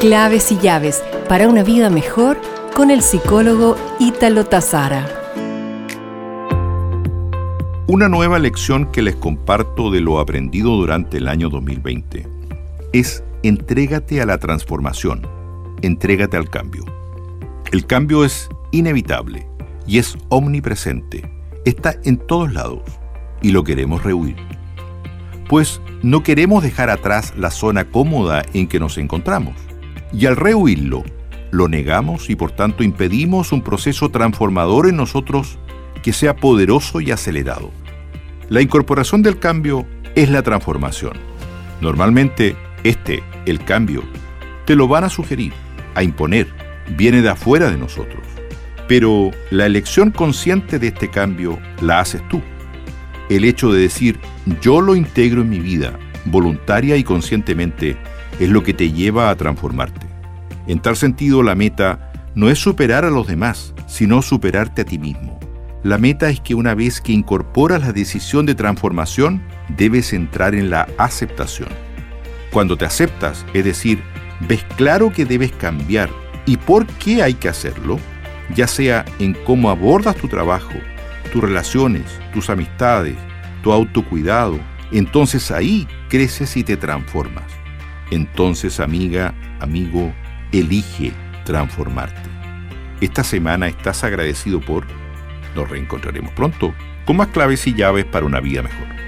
Claves y llaves para una vida mejor con el psicólogo Ítalo Tazara. Una nueva lección que les comparto de lo aprendido durante el año 2020 es entrégate a la transformación, entrégate al cambio. El cambio es inevitable y es omnipresente, está en todos lados y lo queremos rehuir. Pues no queremos dejar atrás la zona cómoda en que nos encontramos y al rehuirlo, lo negamos y por tanto impedimos un proceso transformador en nosotros que sea poderoso y acelerado. La incorporación del cambio es la transformación. Normalmente, este, el cambio, te lo van a sugerir, a imponer, viene de afuera de nosotros. Pero la elección consciente de este cambio la haces tú. El hecho de decir, yo lo integro en mi vida, voluntaria y conscientemente, es lo que te lleva a transformarte. En tal sentido, la meta no es superar a los demás, sino superarte a ti mismo. La meta es que una vez que incorporas la decisión de transformación, debes entrar en la aceptación. Cuando te aceptas, es decir, ves claro que debes cambiar y por qué hay que hacerlo, ya sea en cómo abordas tu trabajo, tus relaciones, tus amistades, tu autocuidado, entonces ahí creces y te transformas. Entonces, amiga, amigo, elige transformarte. Esta semana estás agradecido por... Nos reencontraremos pronto con más claves y llaves para una vida mejor.